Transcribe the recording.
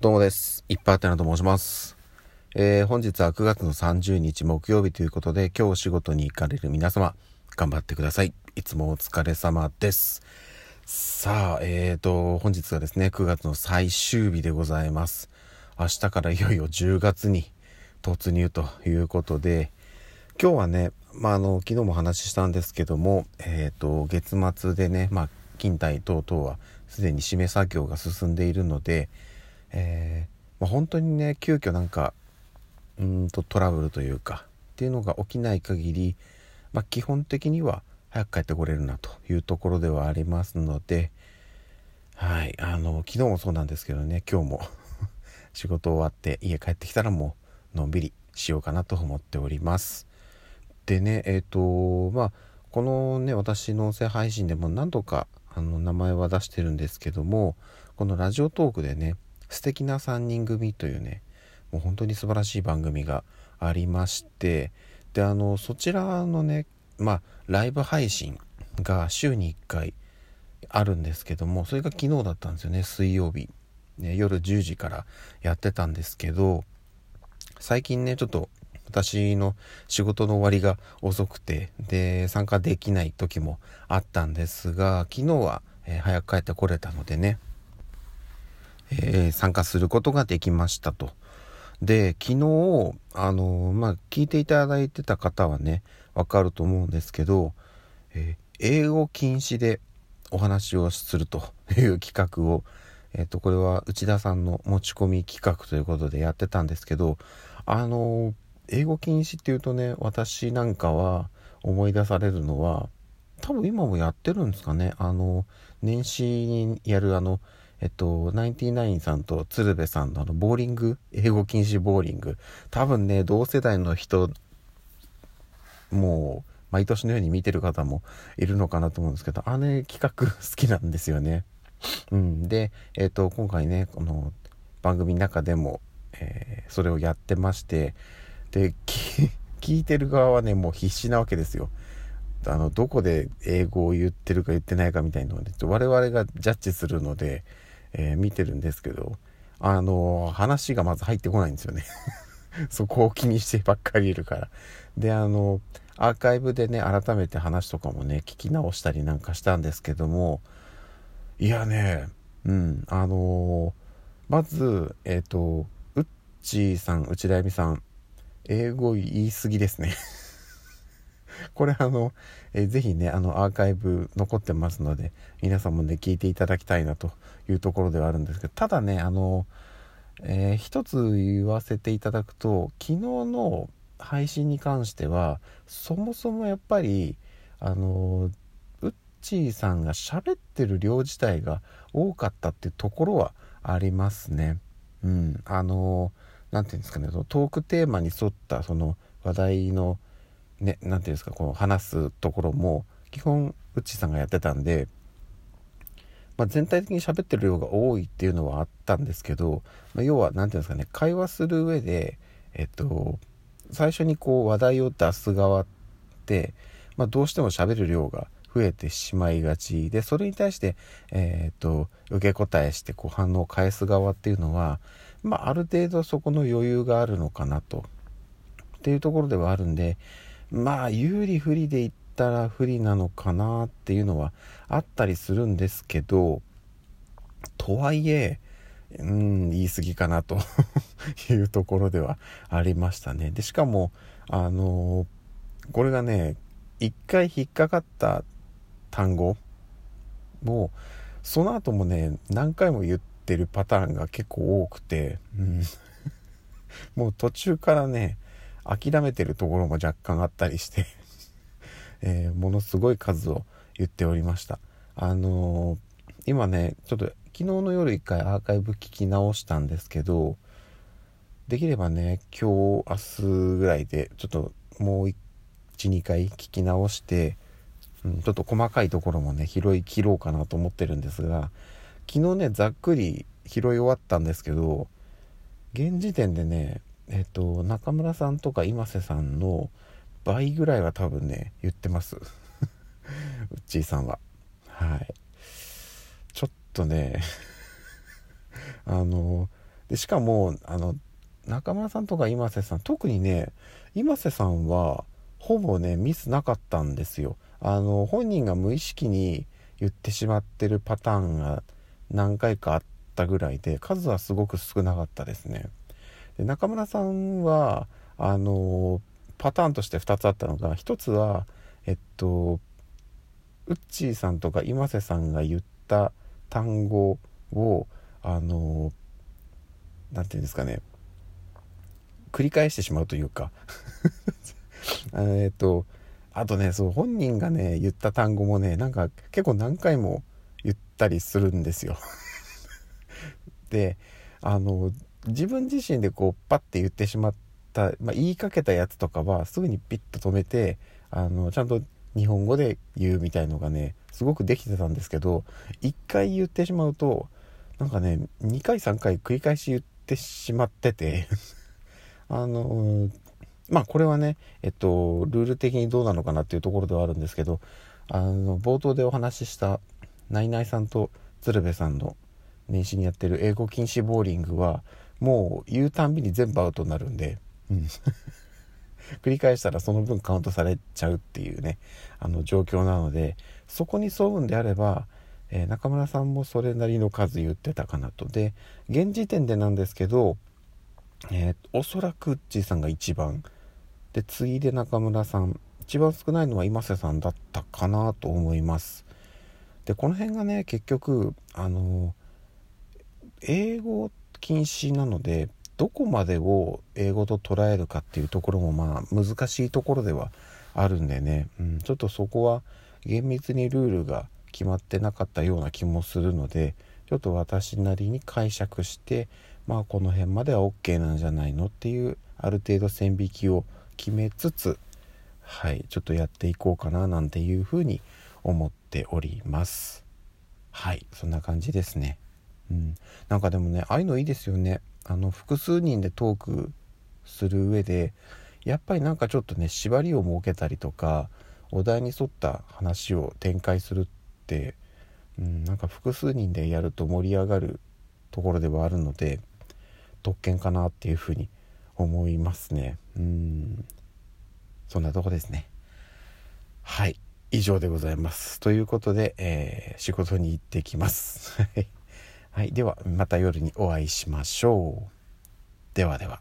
どうもです。いっぱいあてなと申します。えー、本日は9月の30日木曜日ということで、今日お仕事に行かれる皆様、頑張ってください。いつもお疲れ様です。さあ、えーと、本日はですね、9月の最終日でございます。明日からいよいよ10月に突入ということで、今日はね、まあ、あの、昨日もお話ししたんですけども、えっ、と、月末でね、まあ、勤怠等々はすでに締め作業が進んでいるので、えーまあ、本当にね急遽なんかうんとトラブルというかっていうのが起きない限り、まあ、基本的には早く帰ってこれるなというところではありますのではいあの昨日もそうなんですけどね今日も 仕事終わって家帰ってきたらもうのんびりしようかなと思っております。でねえっ、とまあこのね私の音声配信でも何度かあの名前は出してるんですけどもこのラジオトークでね素敵な3人組というねもう本当に素晴らしい番組がありましてであのそちらのねまあライブ配信が週に1回あるんですけどもそれが昨日だったんですよね水曜日、ね、夜10時からやってたんですけど最近ねちょっと私の仕事の終わりが遅くてで参加できない時もあったんですが昨日は、え早く帰ってこれたのでねえー参加することができましたと。で昨日あのまあ聞いていただいてた方はねわかると思うんですけど、えー英語禁止でお話をするという企画を、えっとこれは内田さんの持ち込み企画ということでやってたんですけどあの英語禁止っていうとね私なんかは思い出されるのは多分今もやってるんですかねあの年始にやるあのえっと、ナインティナインさんと鶴瓶さんのあの、ボーリング、英語禁止ボーリング。多分ね、同世代の人、もう、毎年のように見てる方もいるのかなと思うんですけど、あれ企画好きなんですよね。うん。で、えっと、今回ね、この番組の中でも、えーそれをやってまして、で、聞いてる側はね、もう必死なわけですよ。あの、どこで英語を言ってるか言ってないかみたいなのを、我々がジャッジするので、えー見てるんですけど、あの、話がまず入ってこないんですよね。そこを気にしてばっかりいるから。で、あの、アーカイブでね、改めて話とかもね、聞き直したりなんかしたんですけども、いやね、うん、あのまず、えっ、と、うっちーさん、内田由美さん、英語言い過ぎですね。これあの、えーぜひね、あの、アーカイブ残ってますので、皆さんもね、聞いていただきたいなというところではあるんですけど、ただね、あの、えー一つ言わせていただくと、昨日の配信に関しては、そもそもやっぱり、あの、うっちーさんが喋ってる量自体が多かったっていうところはありますね。うん。あの、なんていうんですかね、そのトークテーマに沿ったその話題の、ね、なんていうんですか、この話すところも、基本、うっちーさんがやってたんで、まあ、全体的に喋ってる量が多いっていうのはあったんですけど、まあ、要は何ていうんですかね会話する上でえっと最初にこう話題を出す側って、まあ、どうしても喋る量が増えてしまいがち。でそれに対して、えっと受け答えしてこう反応を返す側っていうのは、まあ、ある程度そこの余裕があるのかなと。っていうところではあるんでまあ有利不利で言ったら不利なのかなっていうのはあったりするんですけどとはいえうん言い過ぎかなと いうところではありましたね。でしかもあのこれがね一回引っかかった単語もその後もね何回も言ってるパターンが結構多くて、うん、もう途中からね諦めてるところも若干あったりして、えーものすごい数を言っておりました。あのー今ねちょっと昨日の夜一回アーカイブ聞き直したんですけどできればね今日明日ぐらいでちょっともう12回聞き直して、うん、ちょっと細かいところもね拾い切ろうかなと思ってるんですが昨日ねざっくり拾い終わったんですけど現時点でねえっと中村さんとか今瀬さんの倍ぐらいは多分ね言ってます。うっちーさんは。はい。ちょっとね あのでしかもあの中村さんとか今瀬さん特にね今瀬さんはほぼねミスなかったんですよ。あの本人が無意識に言ってしまってるパターンが何回かあったぐらいで数はすごく少なかったですね。で中村さんはあのパターンとして2つあったのが1つはえっとウッチーさんとか今瀬さんが言った単語をあの何て言うんですかね繰り返してしまうというか えっとあとねそう本人がね言った単語もねなんか結構何回も言ったりするんですよ。であの自分自身でこうパッて言ってしまった、まあ、言いかけたやつとかはすぐにピッと止めてあのちゃんと日本語で言うみたいのがねすごくできてたんですけど1回言ってしまうとなんかね2回3回繰り返し言ってしまってて あのまあこれはねえっとルール的にどうなのかなっていうところではあるんですけどあの冒頭でお話ししたナイナイさんと鶴瓶さんの年始にやってる英語禁止ボーリングはもう言うたんびに全部アウトになるんで、うん、繰り返したらその分カウントされちゃうっていうね。あの状況なのでそこに沿うんであれば、えー、中村さんもそれなりの数言ってたかなと。で現時点でなんですけど、えー、おそらくっちーさんが一番。で次いで中村さん一番少ないのは今瀬さんだったかなと思います。でこの辺がね結局あの英語禁止なのでどこまでを英語と捉えるかっていうところもまあ難しいところではあるんでね、うん、ちょっとそこは厳密にルールが決まってなかったような気もするのでちょっと私なりに解釈してまあこの辺までは OK なんじゃないのっていうある程度線引きを決めつつはいちょっとやっていこうかななんていうふうに思っておりますはいそんな感じですねうん。なんかでもねああいうのいいですよね。あの複数人でトークする上でやっぱりなんかちょっとね縛りを設けたりとかお題に沿った話を展開するって、うん、なんか複数人でやると盛り上がるところではあるので特権かなっていうふうに思いますね。うん。そんなとこですね。はい。以上でございます。ということで、えー、仕事に行ってきます。はい、ではまた夜にお会いしましょう。ではでは。